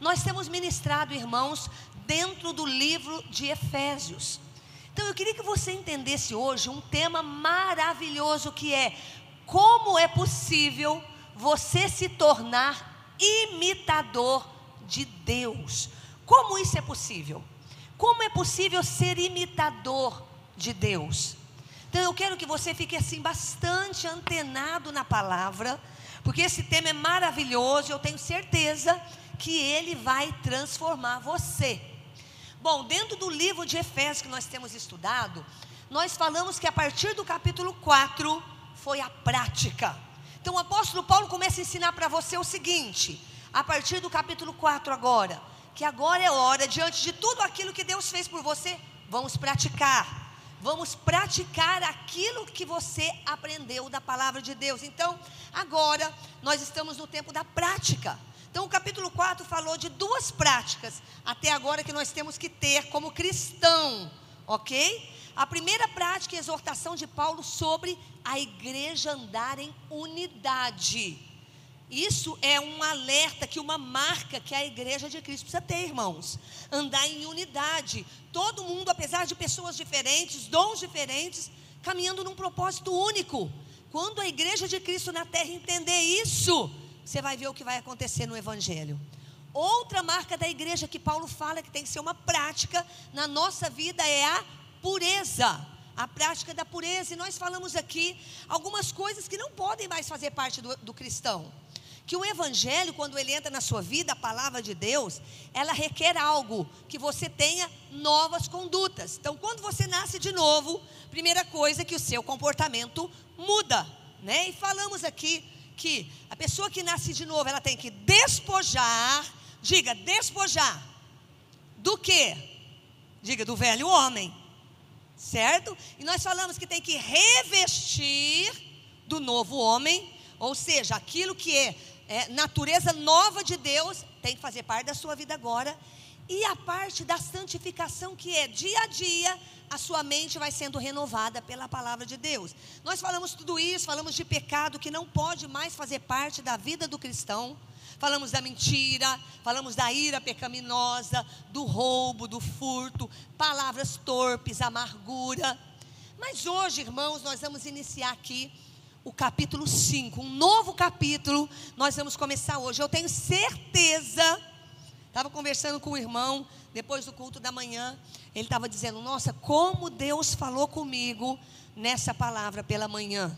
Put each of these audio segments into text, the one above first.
Nós temos ministrado, irmãos, dentro do livro de Efésios. Então eu queria que você entendesse hoje um tema maravilhoso que é como é possível você se tornar imitador de Deus. Como isso é possível? Como é possível ser imitador de Deus? Então eu quero que você fique assim bastante antenado na palavra, porque esse tema é maravilhoso, eu tenho certeza que ele vai transformar você. Bom, dentro do livro de Efésios que nós temos estudado, nós falamos que a partir do capítulo 4 foi a prática. Então o apóstolo Paulo começa a ensinar para você o seguinte, a partir do capítulo 4 agora, que agora é hora, diante de tudo aquilo que Deus fez por você, vamos praticar. Vamos praticar aquilo que você aprendeu da palavra de Deus. Então, agora nós estamos no tempo da prática. Então, o capítulo 4 falou de duas práticas, até agora, que nós temos que ter como cristão, ok? A primeira prática é a exortação de Paulo sobre a igreja andar em unidade. Isso é um alerta, que uma marca que a igreja de Cristo precisa ter, irmãos. Andar em unidade. Todo mundo, apesar de pessoas diferentes, dons diferentes, caminhando num propósito único. Quando a igreja de Cristo na terra entender isso, você vai ver o que vai acontecer no Evangelho. Outra marca da igreja que Paulo fala que tem que ser uma prática na nossa vida é a pureza. A prática da pureza. E nós falamos aqui algumas coisas que não podem mais fazer parte do, do cristão. Que o Evangelho, quando ele entra na sua vida, a palavra de Deus, ela requer algo, que você tenha novas condutas. Então, quando você nasce de novo, primeira coisa é que o seu comportamento muda. Né? E falamos aqui que a pessoa que nasce de novo, ela tem que despojar, diga, despojar. Do que? Diga, do velho homem. Certo? E nós falamos que tem que revestir do novo homem, ou seja, aquilo que é, é natureza nova de Deus, tem que fazer parte da sua vida agora. E a parte da santificação, que é dia a dia, a sua mente vai sendo renovada pela palavra de Deus. Nós falamos tudo isso, falamos de pecado que não pode mais fazer parte da vida do cristão. Falamos da mentira, falamos da ira pecaminosa, do roubo, do furto, palavras torpes, amargura. Mas hoje, irmãos, nós vamos iniciar aqui o capítulo 5, um novo capítulo. Nós vamos começar hoje. Eu tenho certeza Estava conversando com o irmão depois do culto da manhã. Ele estava dizendo: Nossa, como Deus falou comigo nessa palavra pela manhã.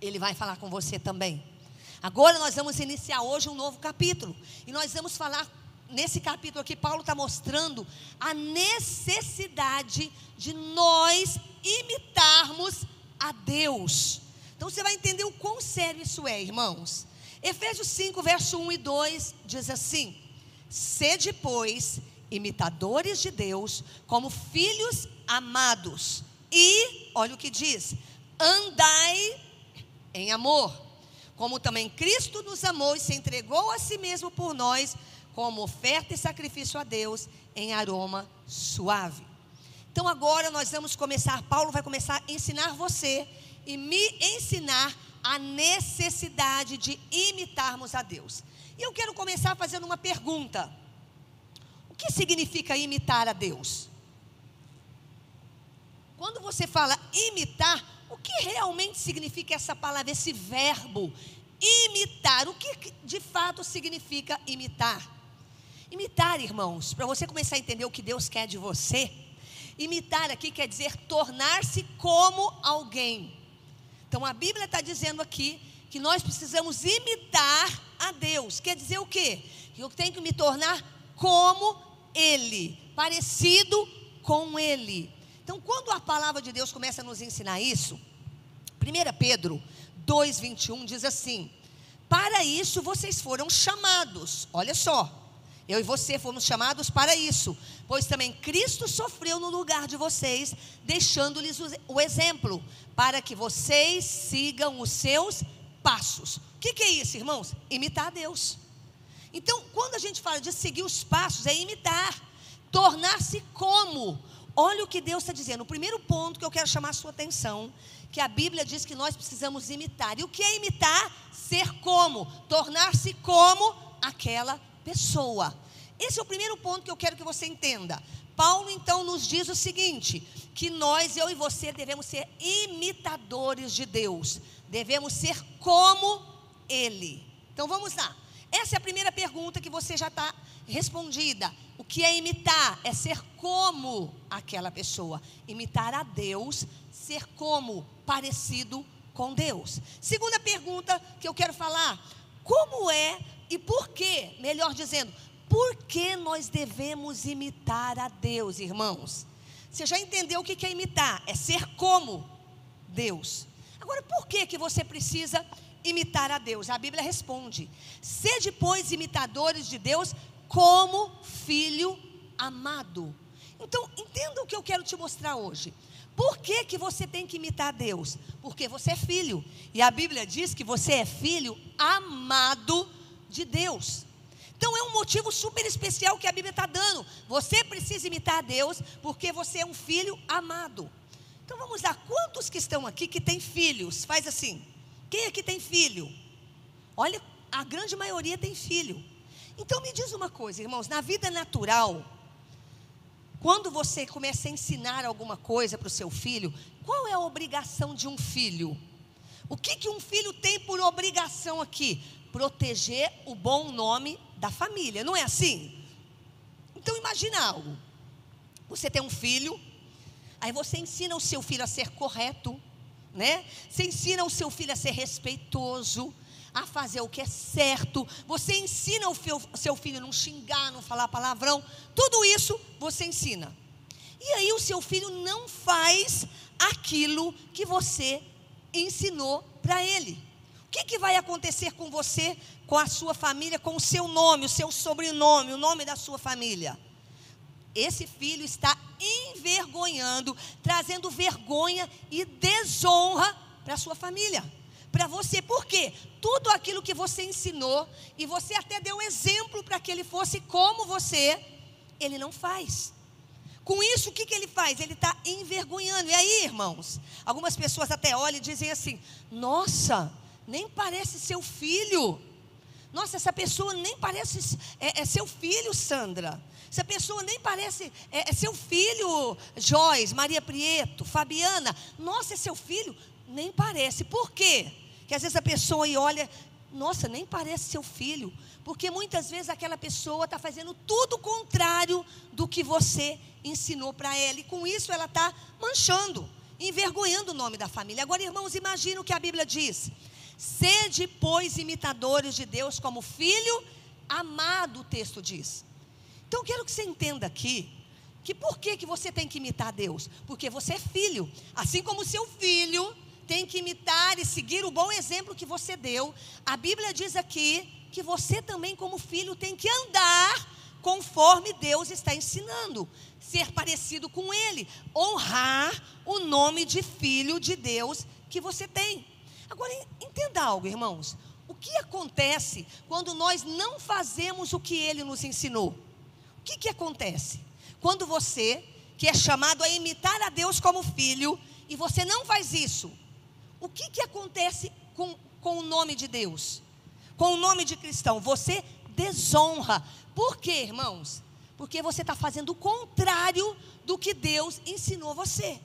Ele vai falar com você também. Agora nós vamos iniciar hoje um novo capítulo. E nós vamos falar nesse capítulo aqui. Paulo está mostrando a necessidade de nós imitarmos a Deus. Então você vai entender o quão sério isso é, irmãos. Efésios 5, verso 1 e 2 diz assim. Sede, pois, imitadores de Deus, como filhos amados. E, olha o que diz: andai em amor, como também Cristo nos amou e se entregou a si mesmo por nós, como oferta e sacrifício a Deus em aroma suave. Então agora nós vamos começar, Paulo vai começar a ensinar você e me ensinar a necessidade de imitarmos a Deus. E eu quero começar fazendo uma pergunta: O que significa imitar a Deus? Quando você fala imitar, o que realmente significa essa palavra, esse verbo? Imitar. O que de fato significa imitar? Imitar, irmãos, para você começar a entender o que Deus quer de você, imitar aqui quer dizer tornar-se como alguém. Então a Bíblia está dizendo aqui que nós precisamos imitar a Deus. Quer dizer o quê? Que eu tenho que me tornar como Ele, parecido com Ele. Então, quando a palavra de Deus começa a nos ensinar isso, 1 Pedro 2,21 diz assim: Para isso vocês foram chamados, olha só, eu e você fomos chamados para isso, pois também Cristo sofreu no lugar de vocês, deixando-lhes o exemplo, para que vocês sigam os seus passos. O que, que é isso, irmãos? Imitar Deus. Então, quando a gente fala de seguir os passos, é imitar, tornar-se como. Olha o que Deus está dizendo. O primeiro ponto que eu quero chamar a sua atenção, que a Bíblia diz que nós precisamos imitar. E o que é imitar? Ser como, tornar-se como aquela pessoa. Esse é o primeiro ponto que eu quero que você entenda. Paulo então nos diz o seguinte: que nós, eu e você, devemos ser imitadores de Deus, devemos ser como Ele. Então vamos lá. Essa é a primeira pergunta que você já está respondida. O que é imitar? É ser como aquela pessoa. Imitar a Deus, ser como, parecido com Deus. Segunda pergunta que eu quero falar: como é e por que, melhor dizendo, por que nós devemos imitar a Deus, irmãos? Você já entendeu o que é imitar? É ser como Deus. Agora, por que, que você precisa imitar a Deus? A Bíblia responde: Sede, pois, imitadores de Deus, como filho amado. Então, entenda o que eu quero te mostrar hoje. Por que, que você tem que imitar a Deus? Porque você é filho. E a Bíblia diz que você é filho amado de Deus. Então é um motivo super especial que a Bíblia está dando. Você precisa imitar a Deus porque você é um filho amado. Então vamos lá, quantos que estão aqui que têm filhos? Faz assim. Quem aqui tem filho? Olha, a grande maioria tem filho. Então me diz uma coisa, irmãos, na vida natural, quando você começa a ensinar alguma coisa para o seu filho, qual é a obrigação de um filho? O que, que um filho tem por obrigação aqui? Proteger o bom nome da família, não é assim? Então imagina algo. Você tem um filho, aí você ensina o seu filho a ser correto, né? Você ensina o seu filho a ser respeitoso, a fazer o que é certo. Você ensina o seu filho a não xingar, não falar palavrão. Tudo isso você ensina. E aí o seu filho não faz aquilo que você ensinou para ele. O que, que vai acontecer com você com a sua família, com o seu nome, o seu sobrenome, o nome da sua família. Esse filho está envergonhando, trazendo vergonha e desonra para sua família. Para você, por quê? Tudo aquilo que você ensinou e você até deu exemplo para que ele fosse como você, ele não faz. Com isso, o que, que ele faz? Ele está envergonhando. E aí, irmãos, algumas pessoas até olham e dizem assim: Nossa, nem parece seu filho. Nossa, essa pessoa nem parece é, é seu filho, Sandra. Essa pessoa nem parece é, é seu filho, Joyce, Maria Prieto, Fabiana. Nossa, é seu filho? Nem parece. Por quê? Que às vezes a pessoa aí olha, nossa, nem parece seu filho. Porque muitas vezes aquela pessoa está fazendo tudo o contrário do que você ensinou para ela. E com isso ela está manchando, envergonhando o nome da família. Agora, irmãos, imagina o que a Bíblia diz. Sede, pois, imitadores de Deus como filho amado, o texto diz. Então, quero que você entenda aqui que por que, que você tem que imitar Deus? Porque você é filho. Assim como seu filho tem que imitar e seguir o bom exemplo que você deu, a Bíblia diz aqui que você também, como filho, tem que andar conforme Deus está ensinando, ser parecido com Ele, honrar o nome de filho de Deus que você tem. Agora, entenda algo, irmãos. O que acontece quando nós não fazemos o que ele nos ensinou? Que, que acontece? Quando você, que é chamado a imitar a Deus como filho, e você não faz isso, o que, que acontece com, com o nome de Deus? Com o nome de cristão? Você desonra. Por quê, irmãos? Porque você está fazendo o contrário do que Deus ensinou você.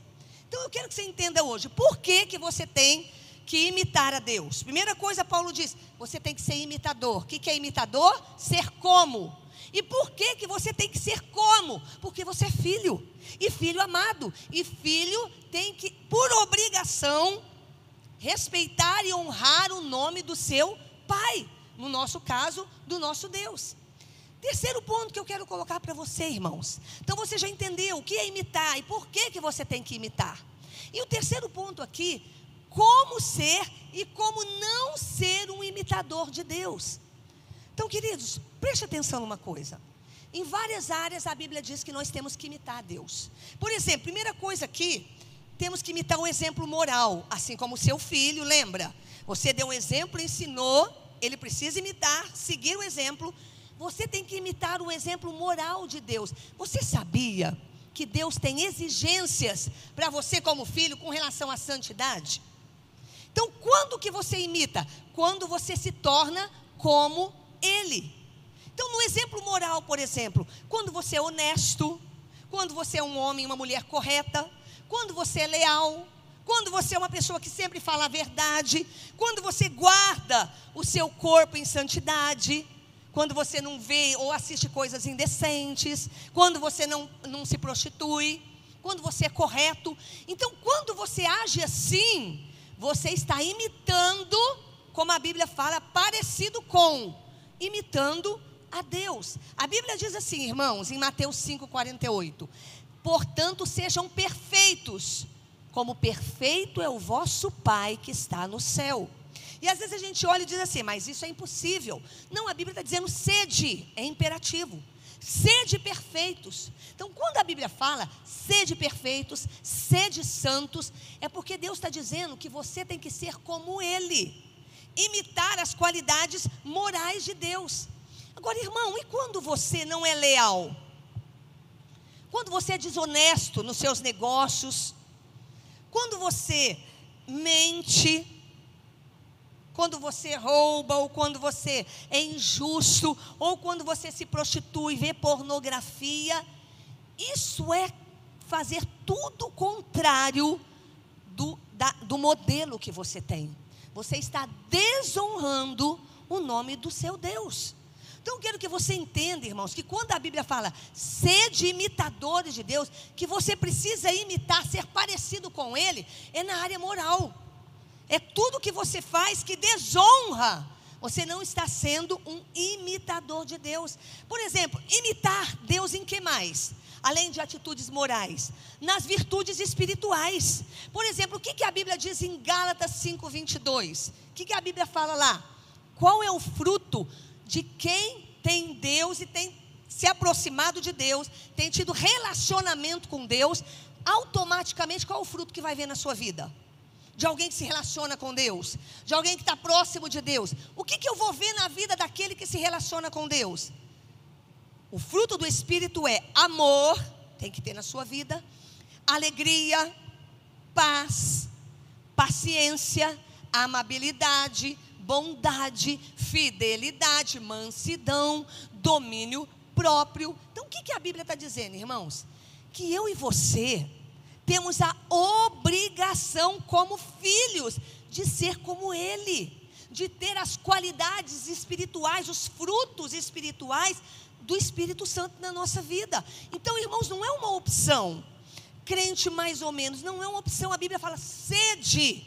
Então eu quero que você entenda hoje, por que, que você tem que imitar a Deus. Primeira coisa, Paulo diz: você tem que ser imitador. O que é imitador? Ser como. E por que, que você tem que ser como? Porque você é filho. E filho amado. E filho tem que, por obrigação, respeitar e honrar o nome do seu pai. No nosso caso, do nosso Deus. Terceiro ponto que eu quero colocar para você, irmãos. Então você já entendeu o que é imitar e por que, que você tem que imitar. E o terceiro ponto aqui como ser e como não ser um imitador de Deus. Então, queridos, preste atenção numa coisa. Em várias áreas a Bíblia diz que nós temos que imitar a Deus. Por exemplo, primeira coisa aqui, temos que imitar um exemplo moral, assim como o seu filho, lembra? Você deu um exemplo, ensinou, ele precisa imitar, seguir o exemplo. Você tem que imitar o exemplo moral de Deus. Você sabia que Deus tem exigências para você como filho com relação à santidade? Então, quando que você imita? Quando você se torna como ele. Então, no exemplo moral, por exemplo, quando você é honesto, quando você é um homem, uma mulher correta, quando você é leal, quando você é uma pessoa que sempre fala a verdade, quando você guarda o seu corpo em santidade, quando você não vê ou assiste coisas indecentes, quando você não, não se prostitui, quando você é correto. Então, quando você age assim, você está imitando, como a Bíblia fala, parecido com, imitando a Deus. A Bíblia diz assim, irmãos, em Mateus 5,48: Portanto, sejam perfeitos, como perfeito é o vosso Pai que está no céu. E às vezes a gente olha e diz assim, mas isso é impossível. Não, a Bíblia está dizendo sede, é imperativo. Sede perfeitos. Então, quando a Bíblia fala sede perfeitos, sede santos, é porque Deus está dizendo que você tem que ser como Ele, imitar as qualidades morais de Deus. Agora, irmão, e quando você não é leal? Quando você é desonesto nos seus negócios? Quando você mente? Quando você rouba, ou quando você é injusto, ou quando você se prostitui, vê pornografia? Isso é fazer tudo o contrário do, da, do modelo que você tem. Você está desonrando o nome do seu Deus. Então eu quero que você entenda, irmãos, que quando a Bíblia fala sede imitadores de Deus, que você precisa imitar, ser parecido com Ele, é na área moral. É tudo que você faz que desonra. Você não está sendo um imitador de Deus. Por exemplo, imitar Deus em que mais? Além de atitudes morais, nas virtudes espirituais. Por exemplo, o que, que a Bíblia diz em Gálatas 5:22? O que, que a Bíblia fala lá? Qual é o fruto de quem tem Deus e tem se aproximado de Deus, tem tido relacionamento com Deus, automaticamente qual é o fruto que vai ver na sua vida? De alguém que se relaciona com Deus, de alguém que está próximo de Deus. O que, que eu vou ver na vida daquele que se relaciona com Deus? O fruto do Espírito é amor, tem que ter na sua vida, alegria, paz, paciência, amabilidade, bondade, fidelidade, mansidão, domínio próprio. Então, o que, que a Bíblia está dizendo, irmãos? Que eu e você temos a obrigação, como filhos, de ser como Ele, de ter as qualidades espirituais, os frutos espirituais do Espírito Santo na nossa vida. Então, irmãos, não é uma opção. Crente mais ou menos, não é uma opção. A Bíblia fala: sede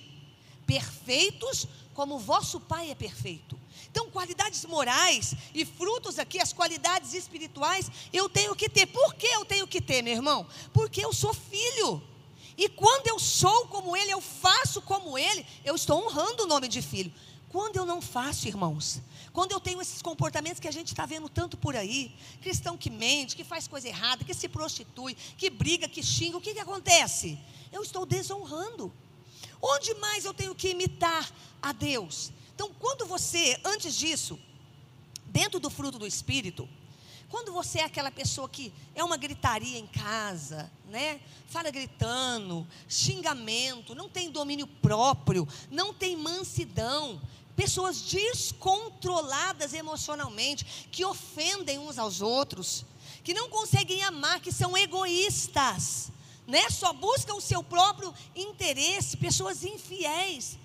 perfeitos como vosso Pai é perfeito. Então, qualidades morais e frutos aqui, as qualidades espirituais, eu tenho que ter. Por que eu tenho que ter, meu irmão? Porque eu sou filho. E quando eu sou como ele, eu faço como ele, eu estou honrando o nome de filho. Quando eu não faço, irmãos, quando eu tenho esses comportamentos que a gente está vendo tanto por aí, cristão que mente, que faz coisa errada, que se prostitui, que briga, que xinga, o que, que acontece? Eu estou desonrando. Onde mais eu tenho que imitar a Deus? Então, quando você, antes disso, dentro do fruto do Espírito, quando você é aquela pessoa que é uma gritaria em casa, né? Fala gritando, xingamento, não tem domínio próprio, não tem mansidão, pessoas descontroladas emocionalmente, que ofendem uns aos outros, que não conseguem amar, que são egoístas né? Só buscam o seu próprio interesse, pessoas infiéis.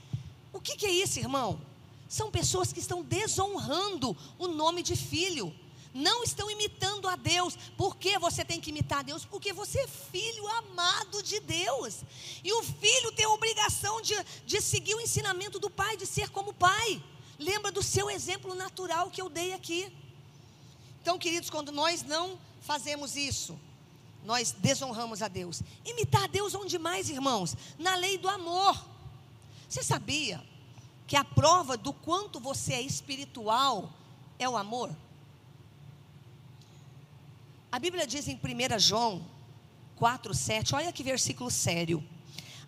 O que, que é isso, irmão? São pessoas que estão desonrando o nome de filho. Não estão imitando a Deus. Por que você tem que imitar a Deus? Porque você é filho amado de Deus. E o filho tem a obrigação de, de seguir o ensinamento do pai, de ser como pai. Lembra do seu exemplo natural que eu dei aqui. Então, queridos, quando nós não fazemos isso, nós desonramos a Deus. Imitar a Deus onde mais, irmãos? Na lei do amor. Você sabia que a prova do quanto você é espiritual é o amor? A Bíblia diz em 1 João 4, 7, olha que versículo sério.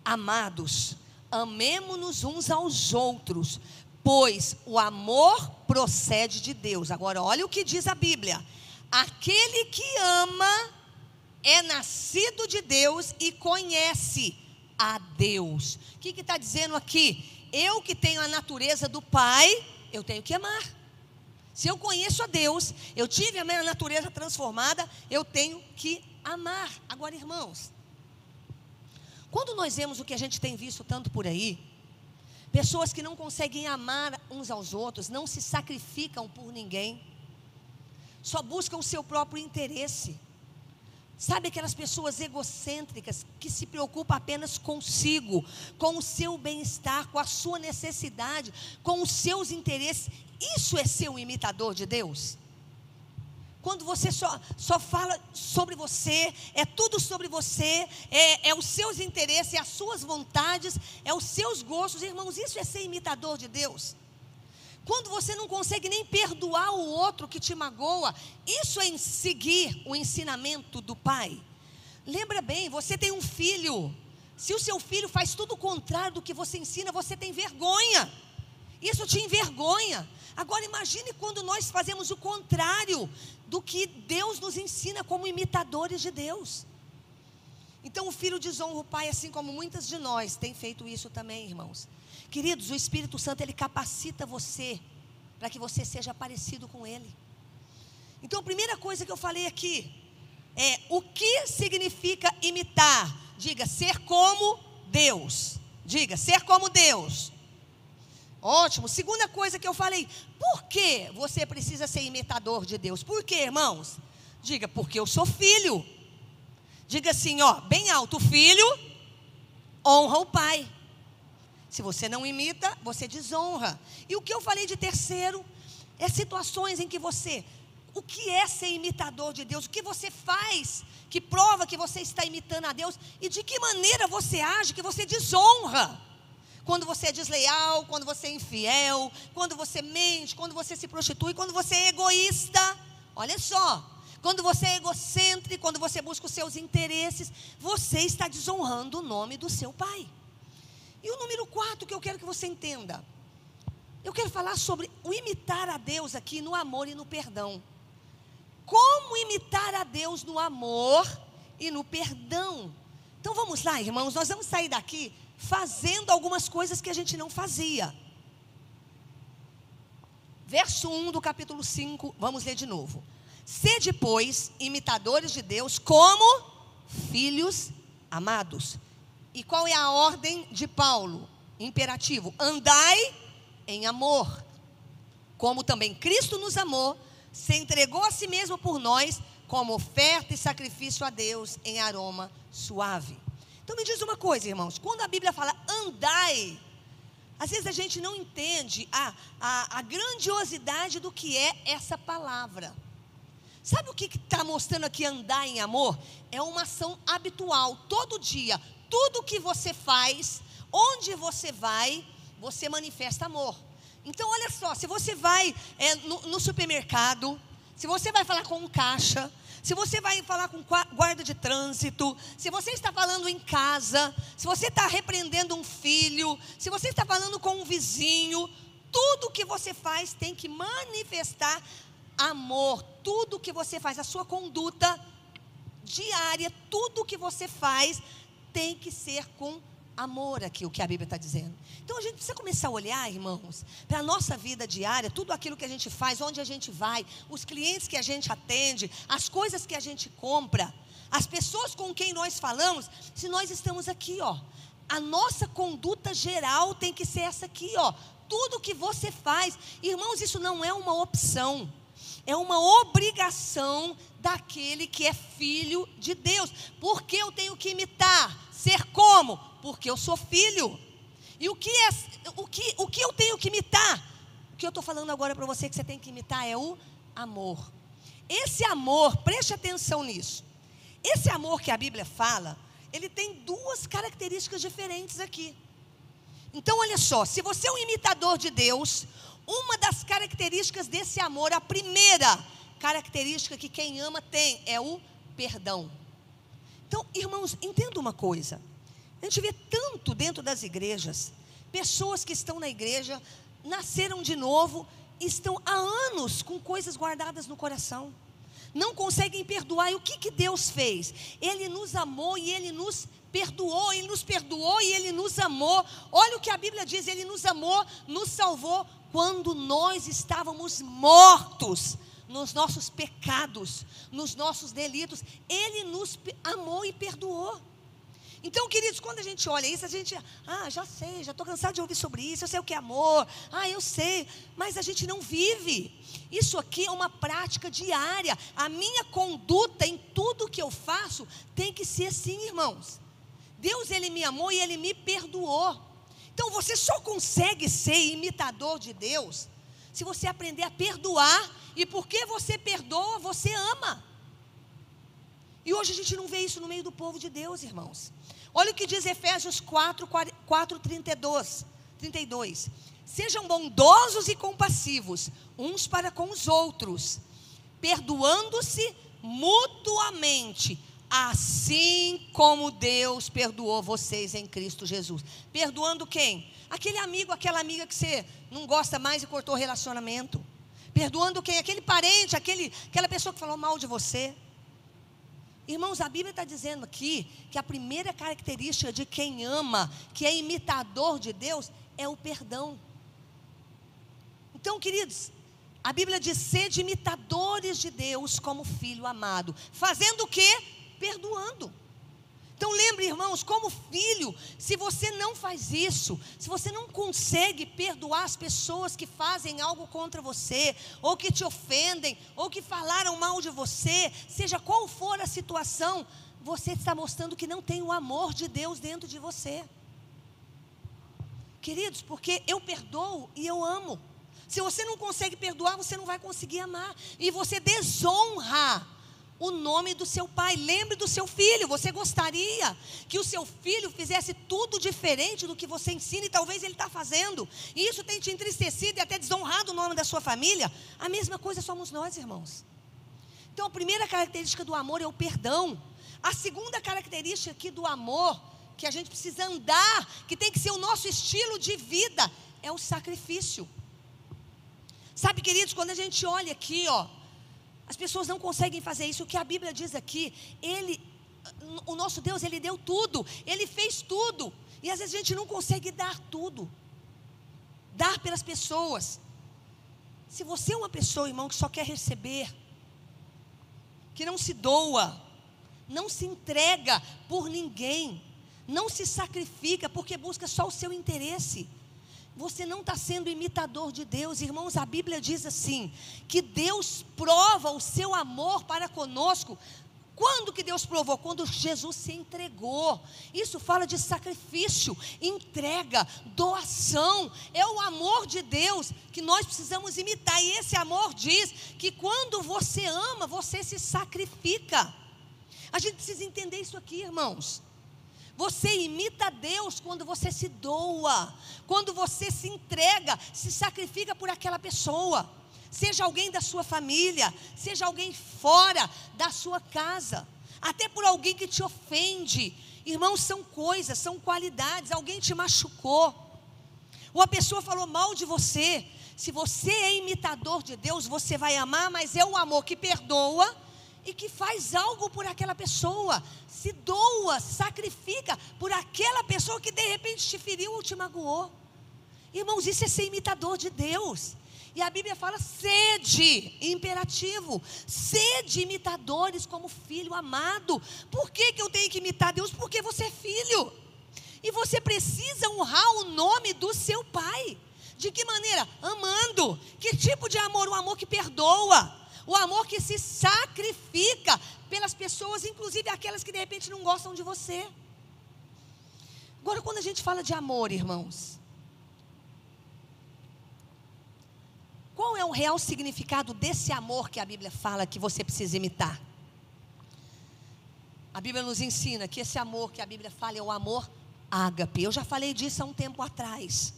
Amados, amemo-nos uns aos outros, pois o amor procede de Deus. Agora, olha o que diz a Bíblia: aquele que ama é nascido de Deus e conhece a Deus. O que está dizendo aqui? Eu que tenho a natureza do Pai, eu tenho que amar. Se eu conheço a Deus, eu tive a minha natureza transformada, eu tenho que amar. Agora, irmãos, quando nós vemos o que a gente tem visto tanto por aí, pessoas que não conseguem amar uns aos outros, não se sacrificam por ninguém, só buscam o seu próprio interesse. Sabe aquelas pessoas egocêntricas que se preocupam apenas consigo, com o seu bem-estar, com a sua necessidade, com os seus interesses. Isso é ser um imitador de Deus? Quando você só, só fala sobre você, é tudo sobre você, é, é os seus interesses, é as suas vontades, é os seus gostos, irmãos, isso é ser imitador de Deus. Quando você não consegue nem perdoar o outro que te magoa, isso é seguir o ensinamento do pai. Lembra bem, você tem um filho. Se o seu filho faz tudo o contrário do que você ensina, você tem vergonha. Isso te envergonha. Agora imagine quando nós fazemos o contrário do que Deus nos ensina como imitadores de Deus. Então o filho desonra o pai, assim como muitas de nós têm feito isso também, irmãos. Queridos, o Espírito Santo ele capacita você para que você seja parecido com ele. Então a primeira coisa que eu falei aqui é o que significa imitar? Diga, ser como Deus. Diga, ser como Deus. Ótimo. Segunda coisa que eu falei, por que você precisa ser imitador de Deus? Por quê, irmãos? Diga, porque eu sou filho. Diga assim, ó, bem alto, filho honra o pai. Se você não imita, você desonra. E o que eu falei de terceiro é situações em que você, o que é ser imitador de Deus? O que você faz que prova que você está imitando a Deus e de que maneira você age que você desonra? Quando você é desleal, quando você é infiel, quando você mente, quando você se prostitui, quando você é egoísta. Olha só, quando você é egocêntrico, quando você busca os seus interesses, você está desonrando o nome do seu pai. E o número quatro que eu quero que você entenda. Eu quero falar sobre o imitar a Deus aqui no amor e no perdão. Como imitar a Deus no amor e no perdão. Então vamos lá, irmãos, nós vamos sair daqui fazendo algumas coisas que a gente não fazia. Verso 1 do capítulo 5, vamos ler de novo. Sede, pois, imitadores de Deus, como filhos amados. E qual é a ordem de Paulo? Imperativo: andai em amor, como também Cristo nos amou, se entregou a si mesmo por nós, como oferta e sacrifício a Deus em aroma suave. Então me diz uma coisa, irmãos: quando a Bíblia fala andai, às vezes a gente não entende a, a, a grandiosidade do que é essa palavra. Sabe o que está mostrando aqui andar em amor? É uma ação habitual, todo dia. Tudo que você faz, onde você vai, você manifesta amor. Então, olha só: se você vai é, no, no supermercado, se você vai falar com um caixa, se você vai falar com guarda de trânsito, se você está falando em casa, se você está repreendendo um filho, se você está falando com um vizinho, tudo que você faz tem que manifestar amor. Tudo que você faz, a sua conduta diária, tudo que você faz tem que ser com amor aqui, o que a Bíblia está dizendo. Então a gente precisa começar a olhar, irmãos, para a nossa vida diária, tudo aquilo que a gente faz, onde a gente vai, os clientes que a gente atende, as coisas que a gente compra, as pessoas com quem nós falamos, se nós estamos aqui, ó, a nossa conduta geral tem que ser essa aqui, ó. Tudo que você faz, irmãos, isso não é uma opção. É uma obrigação daquele que é filho de Deus. Porque eu tenho que imitar, ser como? Porque eu sou filho. E o que, é, o que, o que eu tenho que imitar? O que eu estou falando agora para você que você tem que imitar é o amor. Esse amor, preste atenção nisso. Esse amor que a Bíblia fala, ele tem duas características diferentes aqui. Então, olha só: se você é um imitador de Deus, uma das características desse amor, a primeira característica que quem ama tem é o perdão. Então, irmãos, entenda uma coisa. A gente vê tanto dentro das igrejas, pessoas que estão na igreja, nasceram de novo, estão há anos com coisas guardadas no coração. Não conseguem perdoar. E o que, que Deus fez? Ele nos amou e Ele nos perdoou, Ele nos perdoou e Ele nos amou. Olha o que a Bíblia diz: Ele nos amou, nos salvou quando nós estávamos mortos nos nossos pecados, nos nossos delitos, Ele nos amou e perdoou. Então, queridos, quando a gente olha isso, a gente, ah, já sei, já estou cansado de ouvir sobre isso, eu sei o que é amor, ah, eu sei, mas a gente não vive. Isso aqui é uma prática diária. A minha conduta em tudo que eu faço tem que ser assim, irmãos. Deus, Ele me amou e Ele me perdoou. Então, você só consegue ser imitador de Deus se você aprender a perdoar, e porque você perdoa, você ama. E hoje a gente não vê isso no meio do povo de Deus, irmãos. Olha o que diz Efésios 4, 4 32, 32. Sejam bondosos e compassivos uns para com os outros, perdoando-se mutuamente, assim como Deus perdoou vocês em Cristo Jesus. Perdoando quem? Aquele amigo, aquela amiga que você não gosta mais e cortou o relacionamento. Perdoando quem? Aquele parente, aquele, aquela pessoa que falou mal de você. Irmãos, a Bíblia está dizendo aqui que a primeira característica de quem ama, que é imitador de Deus, é o perdão. Então, queridos, a Bíblia diz: sede imitadores de Deus como filho amado. Fazendo o quê? Perdoando. Então lembre, irmãos, como filho, se você não faz isso, se você não consegue perdoar as pessoas que fazem algo contra você, ou que te ofendem, ou que falaram mal de você, seja qual for a situação, você está mostrando que não tem o amor de Deus dentro de você. Queridos, porque eu perdoo e eu amo. Se você não consegue perdoar, você não vai conseguir amar. E você desonra o nome do seu pai. Lembre do seu filho. Você gostaria que o seu filho fizesse tudo diferente do que você ensina e talvez ele está fazendo. E isso tem te entristecido e até desonrado o nome da sua família. A mesma coisa somos nós, irmãos. Então, a primeira característica do amor é o perdão. A segunda característica aqui do amor, que a gente precisa andar, que tem que ser o nosso estilo de vida, é o sacrifício. Sabe, queridos, quando a gente olha aqui, ó, as pessoas não conseguem fazer isso. O que a Bíblia diz aqui, ele, o nosso Deus, ele deu tudo, ele fez tudo. E às vezes a gente não consegue dar tudo. Dar pelas pessoas. Se você é uma pessoa, irmão, que só quer receber, que não se doa, não se entrega por ninguém, não se sacrifica porque busca só o seu interesse você não está sendo imitador de Deus, irmãos. A Bíblia diz assim: que Deus prova o seu amor para conosco. Quando que Deus provou? Quando Jesus se entregou. Isso fala de sacrifício, entrega, doação. É o amor de Deus que nós precisamos imitar. E esse amor diz que quando você ama, você se sacrifica. A gente precisa entender isso aqui, irmãos. Você imita Deus quando você se doa, quando você se entrega, se sacrifica por aquela pessoa. Seja alguém da sua família, seja alguém fora da sua casa, até por alguém que te ofende. Irmãos, são coisas, são qualidades. Alguém te machucou, ou a pessoa falou mal de você. Se você é imitador de Deus, você vai amar, mas é o amor que perdoa e que faz algo por aquela pessoa, se doa, sacrifica por aquela pessoa que de repente te feriu ou te magoou. Irmãos, isso é ser imitador de Deus. E a Bíblia fala sede, imperativo, sede imitadores como filho amado. Por que, que eu tenho que imitar Deus? Porque você é filho. E você precisa honrar o nome do seu pai. De que maneira? Amando. Que tipo de amor? O amor que perdoa o amor que se sacrifica pelas pessoas, inclusive aquelas que de repente não gostam de você. Agora, quando a gente fala de amor, irmãos, qual é o real significado desse amor que a Bíblia fala que você precisa imitar? A Bíblia nos ensina que esse amor que a Bíblia fala é o amor ágape. Eu já falei disso há um tempo atrás.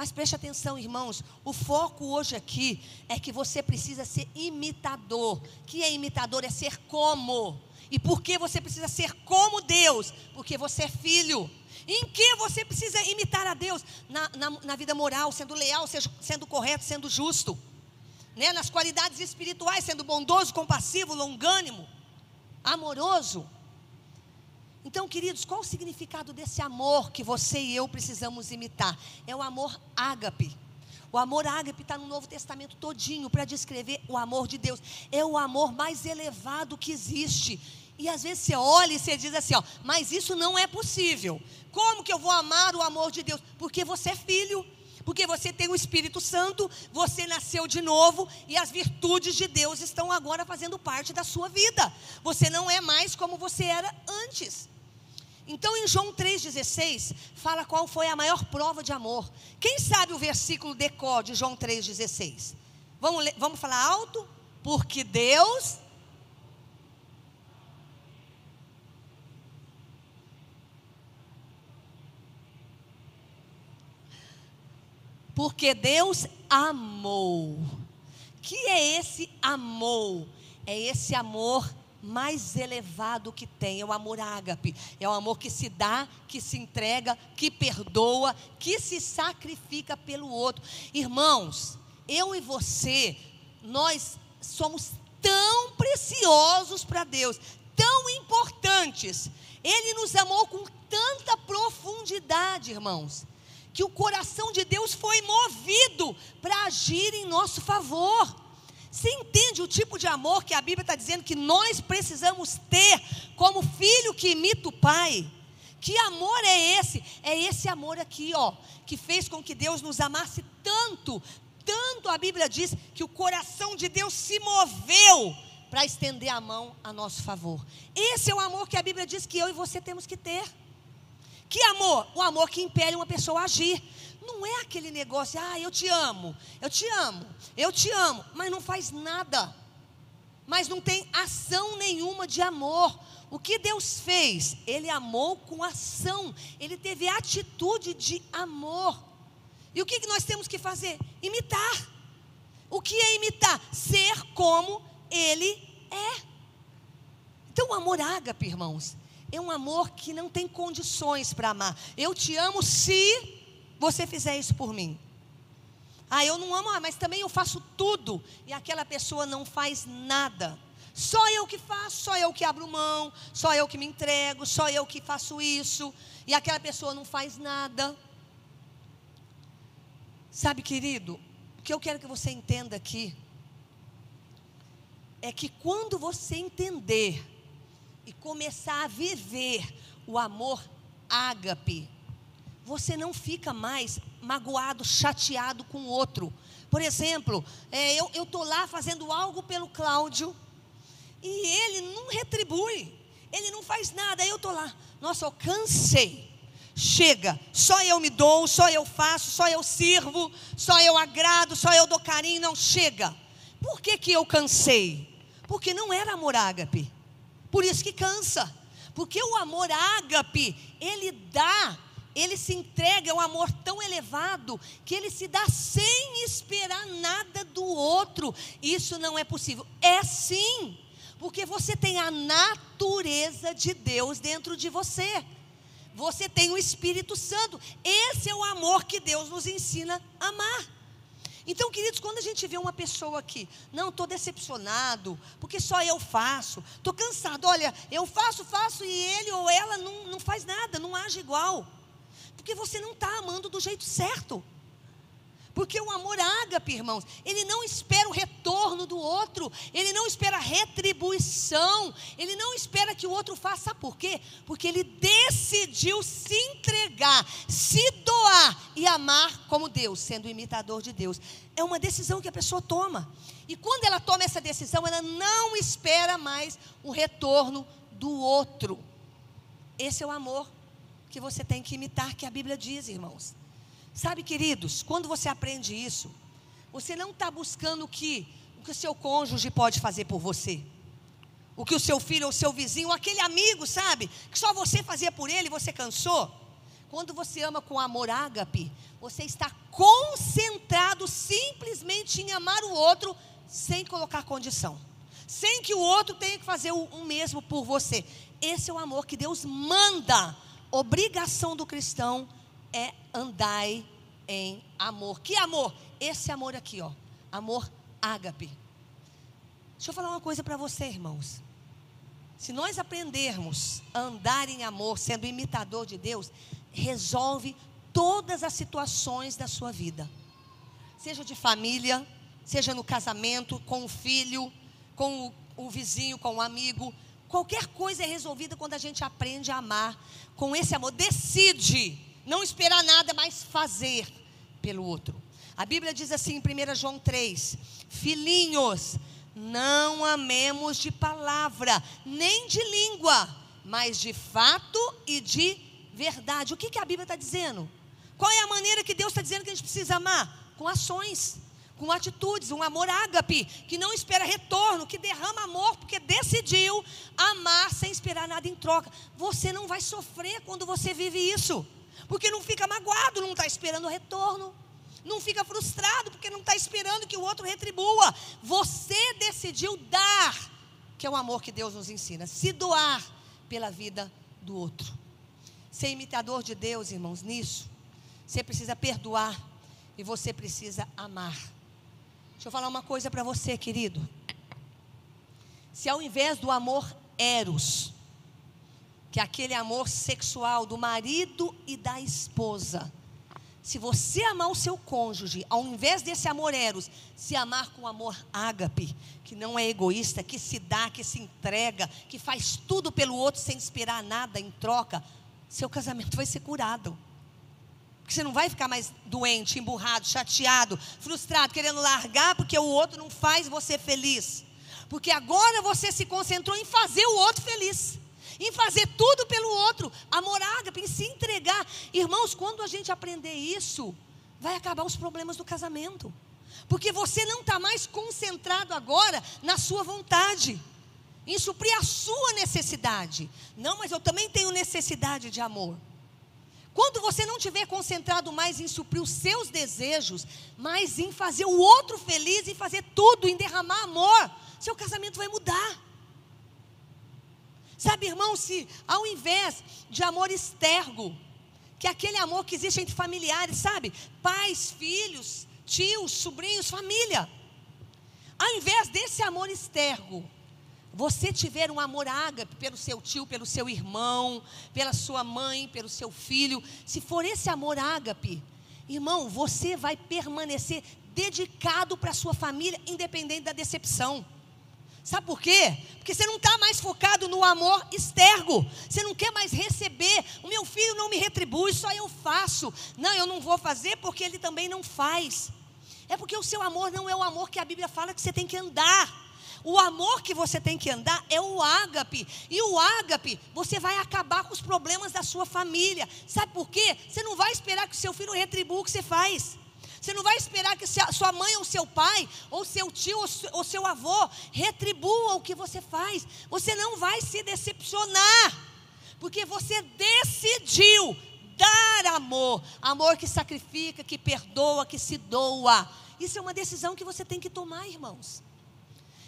Mas preste atenção, irmãos, o foco hoje aqui é que você precisa ser imitador. Que é imitador? É ser como. E por que você precisa ser como Deus? Porque você é filho. Em que você precisa imitar a Deus? Na, na, na vida moral, sendo leal, seja, sendo correto, sendo justo. Né? Nas qualidades espirituais, sendo bondoso, compassivo, longânimo, amoroso. Então, queridos, qual o significado desse amor que você e eu precisamos imitar? É o amor ágape. O amor ágape está no Novo Testamento todinho para descrever o amor de Deus. É o amor mais elevado que existe. E às vezes você olha e você diz assim, ó, mas isso não é possível. Como que eu vou amar o amor de Deus? Porque você é filho. Porque você tem o Espírito Santo, você nasceu de novo e as virtudes de Deus estão agora fazendo parte da sua vida. Você não é mais como você era antes. Então, em João 3,16, fala qual foi a maior prova de amor. Quem sabe o versículo decor de João 3,16? Vamos, vamos falar alto? Porque Deus. Porque Deus amou. Que é esse amor? É esse amor mais elevado que tem, é o amor ágape, é o amor que se dá, que se entrega, que perdoa, que se sacrifica pelo outro. Irmãos, eu e você, nós somos tão preciosos para Deus, tão importantes. Ele nos amou com tanta profundidade, irmãos, que o coração de Deus foi movido para agir em nosso favor. Você entende o tipo de amor que a Bíblia está dizendo que nós precisamos ter como filho que imita o pai? Que amor é esse? É esse amor aqui, ó, que fez com que Deus nos amasse tanto, tanto a Bíblia diz que o coração de Deus se moveu para estender a mão a nosso favor. Esse é o amor que a Bíblia diz que eu e você temos que ter. Que amor? O amor que impele uma pessoa a agir. Não é aquele negócio, ah, eu te amo, eu te amo, eu te amo, mas não faz nada. Mas não tem ação nenhuma de amor. O que Deus fez? Ele amou com ação, ele teve atitude de amor. E o que nós temos que fazer? Imitar. O que é imitar? Ser como ele é. Então, o amor ágape, irmãos, é um amor que não tem condições para amar. Eu te amo se você fizer isso por mim. Ah, eu não amo, ah, mas também eu faço tudo. E aquela pessoa não faz nada. Só eu que faço, só eu que abro mão, só eu que me entrego, só eu que faço isso. E aquela pessoa não faz nada. Sabe, querido, o que eu quero que você entenda aqui é que quando você entender e começar a viver o amor ágape, você não fica mais magoado, chateado com o outro. Por exemplo, é, eu estou lá fazendo algo pelo Cláudio e ele não retribui, ele não faz nada. Eu estou lá, nossa, eu cansei. Chega, só eu me dou, só eu faço, só eu sirvo, só eu agrado, só eu dou carinho. Não, chega. Por que, que eu cansei? Porque não era amor ágape. Por isso que cansa. Porque o amor ágape, ele dá ele se entrega, é um amor tão elevado que ele se dá sem esperar nada do outro. Isso não é possível. É sim, porque você tem a natureza de Deus dentro de você. Você tem o Espírito Santo. Esse é o amor que Deus nos ensina a amar. Então, queridos, quando a gente vê uma pessoa aqui, não, estou decepcionado, porque só eu faço, estou cansado, olha, eu faço, faço, e ele ou ela não, não faz nada, não age igual. Porque você não está amando do jeito certo. Porque o amor ágape, irmãos, ele não espera o retorno do outro, ele não espera retribuição, ele não espera que o outro faça. Sabe por quê? Porque ele decidiu se entregar, se doar e amar como Deus, sendo imitador de Deus. É uma decisão que a pessoa toma. E quando ela toma essa decisão, ela não espera mais o retorno do outro. Esse é o amor que você tem que imitar, que a Bíblia diz, irmãos. Sabe, queridos, quando você aprende isso, você não está buscando o que, o que seu cônjuge pode fazer por você. O que o seu filho ou o seu vizinho, aquele amigo, sabe? Que só você fazia por ele e você cansou. Quando você ama com amor ágape, você está concentrado simplesmente em amar o outro sem colocar condição. Sem que o outro tenha que fazer o, o mesmo por você. Esse é o amor que Deus manda obrigação do cristão é andai em amor. Que amor? Esse amor aqui, ó. Amor ágape. Deixa eu falar uma coisa para você, irmãos. Se nós aprendermos a andar em amor, sendo imitador de Deus, resolve todas as situações da sua vida. seja de família, seja no casamento, com o filho, com o, o vizinho, com o amigo. Qualquer coisa é resolvida quando a gente aprende a amar com esse amor. Decide não esperar nada, mas fazer pelo outro. A Bíblia diz assim em 1 João 3: Filhinhos, não amemos de palavra, nem de língua, mas de fato e de verdade. O que, que a Bíblia está dizendo? Qual é a maneira que Deus está dizendo que a gente precisa amar? Com ações, com atitudes, um amor ágape, que não espera retorno, que derrama amor, porque decidiu amar sem esperar nada em troca. Você não vai sofrer quando você vive isso, porque não fica magoado, não está esperando retorno. Não fica frustrado porque não está esperando que o outro retribua. Você decidiu dar, que é o amor que Deus nos ensina, se doar pela vida do outro. Ser imitador de Deus, irmãos, nisso, você precisa perdoar e você precisa amar. Deixa eu falar uma coisa para você, querido. Se ao invés do amor eros, que aquele amor sexual do marido e da esposa, se você amar o seu cônjuge, ao invés desse amor eros, se amar com amor ágape, que não é egoísta, que se dá, que se entrega, que faz tudo pelo outro sem esperar nada em troca, seu casamento vai ser curado. Porque você não vai ficar mais doente, emburrado, chateado, frustrado, querendo largar porque o outro não faz você feliz. Porque agora você se concentrou em fazer o outro feliz em fazer tudo pelo outro, amor ágape, em se entregar. Irmãos, quando a gente aprender isso, vai acabar os problemas do casamento. Porque você não está mais concentrado agora na sua vontade, em suprir a sua necessidade. Não, mas eu também tenho necessidade de amor. Quando você não estiver concentrado mais em suprir os seus desejos, mas em fazer o outro feliz, em fazer tudo, em derramar amor, seu casamento vai mudar. Sabe, irmão, se ao invés de amor estergo, que é aquele amor que existe entre familiares, sabe? Pais, filhos, tios, sobrinhos, família. Ao invés desse amor estergo, você tiver um amor ágape pelo seu tio, pelo seu irmão, pela sua mãe, pelo seu filho, se for esse amor ágape, irmão, você vai permanecer dedicado para a sua família, independente da decepção. Sabe por quê? Porque você não está mais focado no amor externo. Você não quer mais receber. O meu filho não me retribui, só eu faço. Não, eu não vou fazer porque ele também não faz. É porque o seu amor não é o amor que a Bíblia fala que você tem que andar. O amor que você tem que andar é o ágape. E o ágape, você vai acabar com os problemas da sua família. Sabe por quê? Você não vai esperar que o seu filho retribua o que você faz. Você não vai esperar que sua mãe ou seu pai, ou seu tio ou seu avô retribua o que você faz. Você não vai se decepcionar, porque você decidiu dar amor, amor que sacrifica, que perdoa, que se doa. Isso é uma decisão que você tem que tomar, irmãos.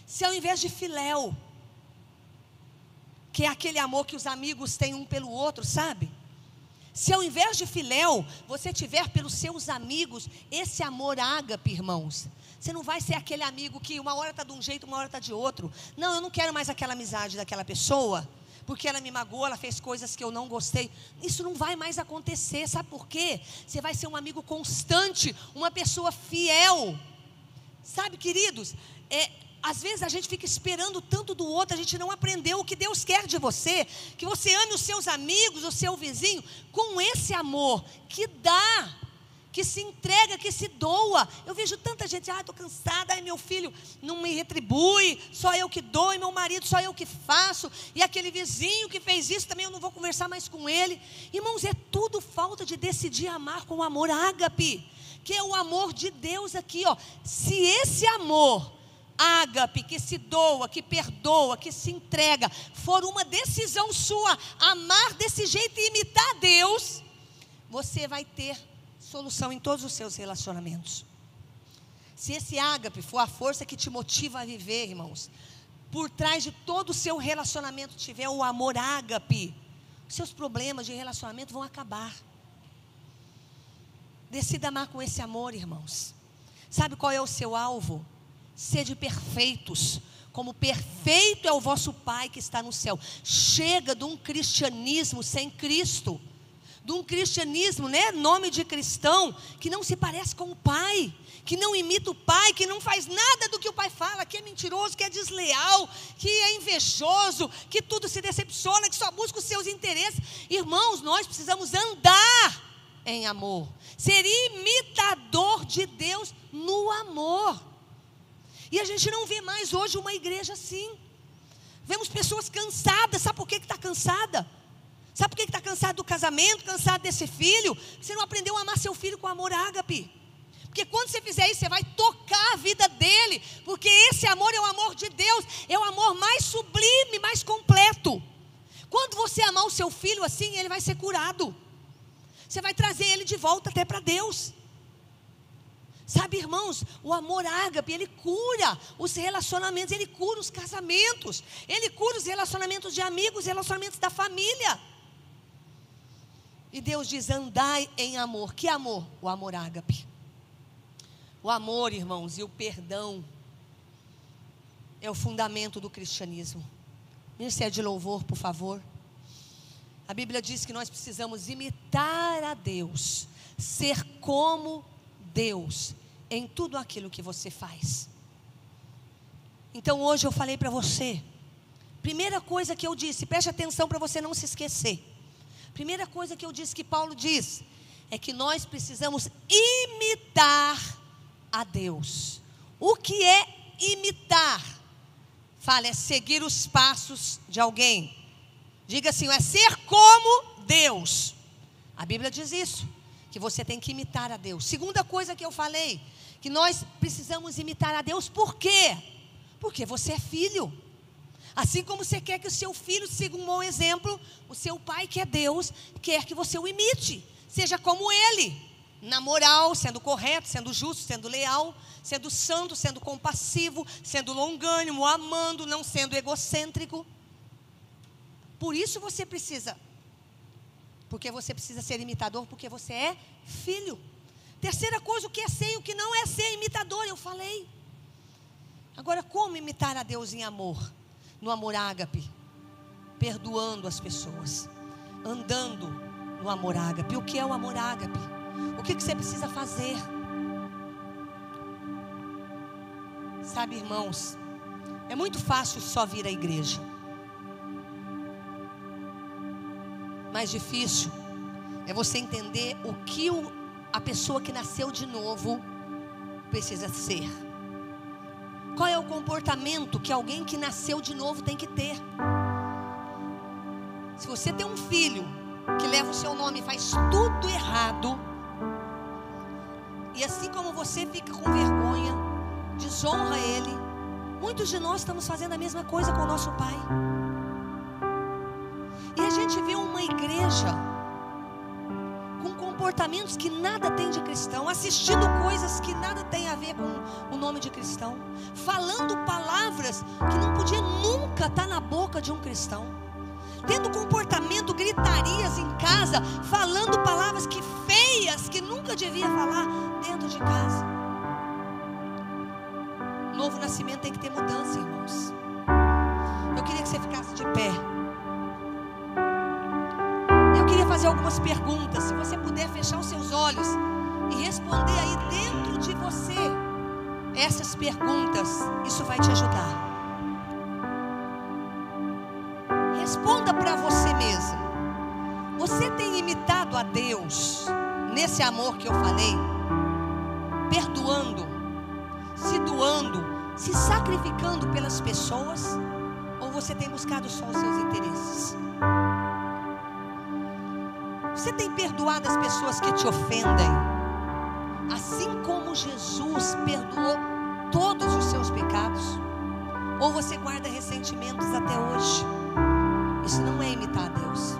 Se ao invés de filéu, que é aquele amor que os amigos têm um pelo outro, sabe? Se ao invés de filéu, você tiver pelos seus amigos esse amor ágape, irmãos, você não vai ser aquele amigo que uma hora está de um jeito, uma hora está de outro. Não, eu não quero mais aquela amizade daquela pessoa, porque ela me magoou, ela fez coisas que eu não gostei. Isso não vai mais acontecer, sabe por quê? Você vai ser um amigo constante, uma pessoa fiel. Sabe, queridos, é, às vezes a gente fica esperando tanto do outro, a gente não aprendeu o que Deus quer de você, que você ame os seus amigos, o seu vizinho, com esse amor que dá, que se entrega, que se doa. Eu vejo tanta gente, ah, estou cansada, ai meu filho não me retribui, só eu que dou, e meu marido só eu que faço, e aquele vizinho que fez isso também eu não vou conversar mais com ele. Irmãos, é tudo falta de decidir amar com amor ágape, que é o amor de Deus aqui, ó. Se esse amor ágape, que se doa, que perdoa, que se entrega, for uma decisão sua amar desse jeito e imitar Deus, você vai ter solução em todos os seus relacionamentos. Se esse ágape for a força que te motiva a viver, irmãos, por trás de todo o seu relacionamento tiver o amor ágape, seus problemas de relacionamento vão acabar. Decida amar com esse amor, irmãos. Sabe qual é o seu alvo? Sede perfeitos, como perfeito é o vosso Pai que está no céu. Chega de um cristianismo sem Cristo. de um cristianismo, né? Nome de cristão, que não se parece com o pai, que não imita o pai, que não faz nada do que o pai fala, que é mentiroso, que é desleal, que é invejoso, que tudo se decepciona, que só busca os seus interesses. Irmãos, nós precisamos andar em amor, ser imitador de Deus no amor. E a gente não vê mais hoje uma igreja assim. Vemos pessoas cansadas, sabe por que está cansada? Sabe por que está cansado do casamento, cansado desse filho? Você não aprendeu a amar seu filho com amor ágape. Porque quando você fizer isso, você vai tocar a vida dele. Porque esse amor é o amor de Deus, é o amor mais sublime, mais completo. Quando você amar o seu filho assim, ele vai ser curado. Você vai trazer ele de volta até para Deus. Sabe, irmãos, o amor ágape, ele cura os relacionamentos, ele cura os casamentos, ele cura os relacionamentos de amigos, relacionamentos da família. E Deus diz: andai em amor. Que amor? O amor ágape. O amor, irmãos, e o perdão é o fundamento do cristianismo. Ministério de louvor, por favor. A Bíblia diz que nós precisamos imitar a Deus, ser como Deus em tudo aquilo que você faz. Então hoje eu falei para você, primeira coisa que eu disse, preste atenção para você não se esquecer. Primeira coisa que eu disse que Paulo diz é que nós precisamos imitar a Deus. O que é imitar? Fala, é seguir os passos de alguém. Diga assim, é ser como Deus. A Bíblia diz isso, que você tem que imitar a Deus. Segunda coisa que eu falei, que nós precisamos imitar a Deus, por quê? Porque você é filho. Assim como você quer que o seu filho siga um bom exemplo, o seu pai, que é Deus, quer que você o imite. Seja como ele, na moral, sendo correto, sendo justo, sendo leal, sendo santo, sendo compassivo, sendo longânimo, amando, não sendo egocêntrico. Por isso você precisa, porque você precisa ser imitador, porque você é filho. Terceira coisa, o que é ser e o que não é ser imitador, eu falei. Agora, como imitar a Deus em amor? no amor ágape, perdoando as pessoas, andando no amor ágape. O que é o amor ágape? O que, que você precisa fazer? Sabe, irmãos, é muito fácil só vir à igreja. Mais difícil é você entender o que o, a pessoa que nasceu de novo precisa ser. Qual é o comportamento que alguém que nasceu de novo tem que ter? Se você tem um filho que leva o seu nome e faz tudo errado, e assim como você fica com vergonha, desonra ele, muitos de nós estamos fazendo a mesma coisa com o nosso pai. E a gente vê uma igreja comportamentos que nada tem de cristão, assistindo coisas que nada tem a ver com o nome de cristão, falando palavras que não podia nunca estar na boca de um cristão, tendo comportamento, gritarias em casa, falando palavras que feias que nunca devia falar dentro de casa. Novo nascimento tem que ter mudança, irmãos. Eu queria que você ficasse de pé fazer algumas perguntas. Se você puder fechar os seus olhos e responder aí dentro de você essas perguntas, isso vai te ajudar. Responda para você mesmo. Você tem imitado a Deus nesse amor que eu falei? Perdoando, se doando, se sacrificando pelas pessoas? Ou você tem buscado só os seus interesses? Você tem perdoado as pessoas que te ofendem? Assim como Jesus perdoou todos os seus pecados? Ou você guarda ressentimentos até hoje? Isso não é imitar a Deus.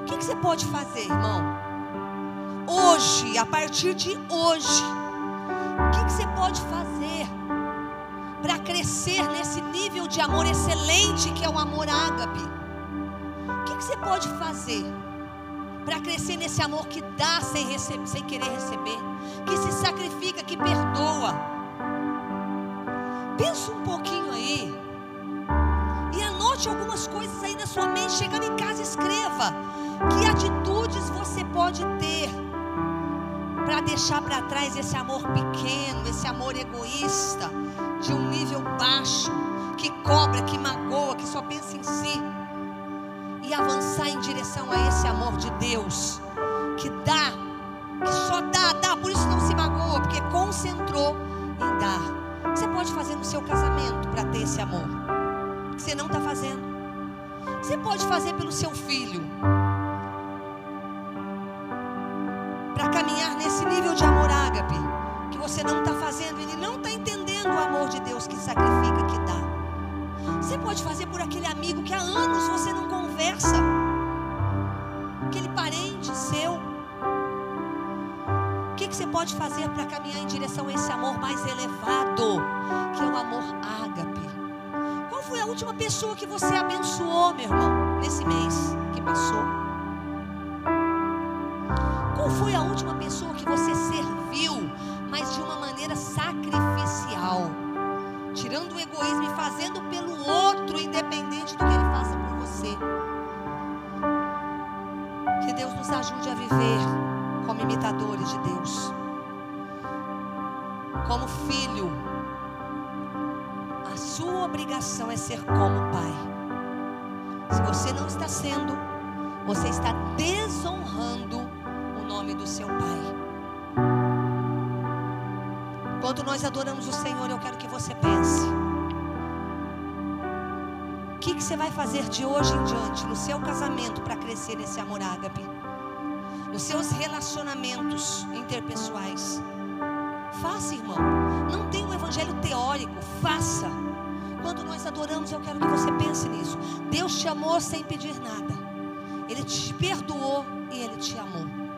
O que, que você pode fazer, irmão? Hoje, a partir de hoje, o que, que você pode fazer para crescer nesse nível de amor excelente que é o amor ágape? Pode fazer para crescer nesse amor que dá sem, receber, sem querer receber, que se sacrifica, que perdoa? Pensa um pouquinho aí e Anote algumas coisas aí na sua mente. Chegando em casa, escreva. Que atitudes você pode ter para deixar para trás esse amor pequeno, esse amor egoísta, de um nível baixo, que cobra, que magoa, que só pensa em si, avançar em direção a esse amor de Deus, que dá, que só dá, dá, por isso não se magoa, porque concentrou em dar. Você pode fazer no seu casamento para ter esse amor, que você não está fazendo. Você pode fazer pelo seu filho para caminhar nesse nível de amor ágape que você não está fazendo, ele não está entendendo o amor de Deus que sacrifica. Você pode fazer por aquele amigo que há anos você não conversa, aquele parente seu. O que, que você pode fazer para caminhar em direção a esse amor mais elevado, que é o amor ágape? Qual foi a última pessoa que você abençoou, meu irmão, nesse mês que passou? Qual foi a última pessoa que você serviu, mas de uma maneira sacrificial? Viver como imitadores de Deus. Como filho, a sua obrigação é ser como pai. Se você não está sendo, você está desonrando nome do seu Pai. Quando nós adoramos o Senhor, eu quero que você pense. O que, que você vai fazer de hoje em diante no seu casamento para crescer nesse amor ágape? Nos seus relacionamentos interpessoais. Faça, irmão. Não tem um evangelho teórico. Faça. Quando nós adoramos, eu quero que você pense nisso. Deus te amou sem pedir nada. Ele te perdoou e ele te amou.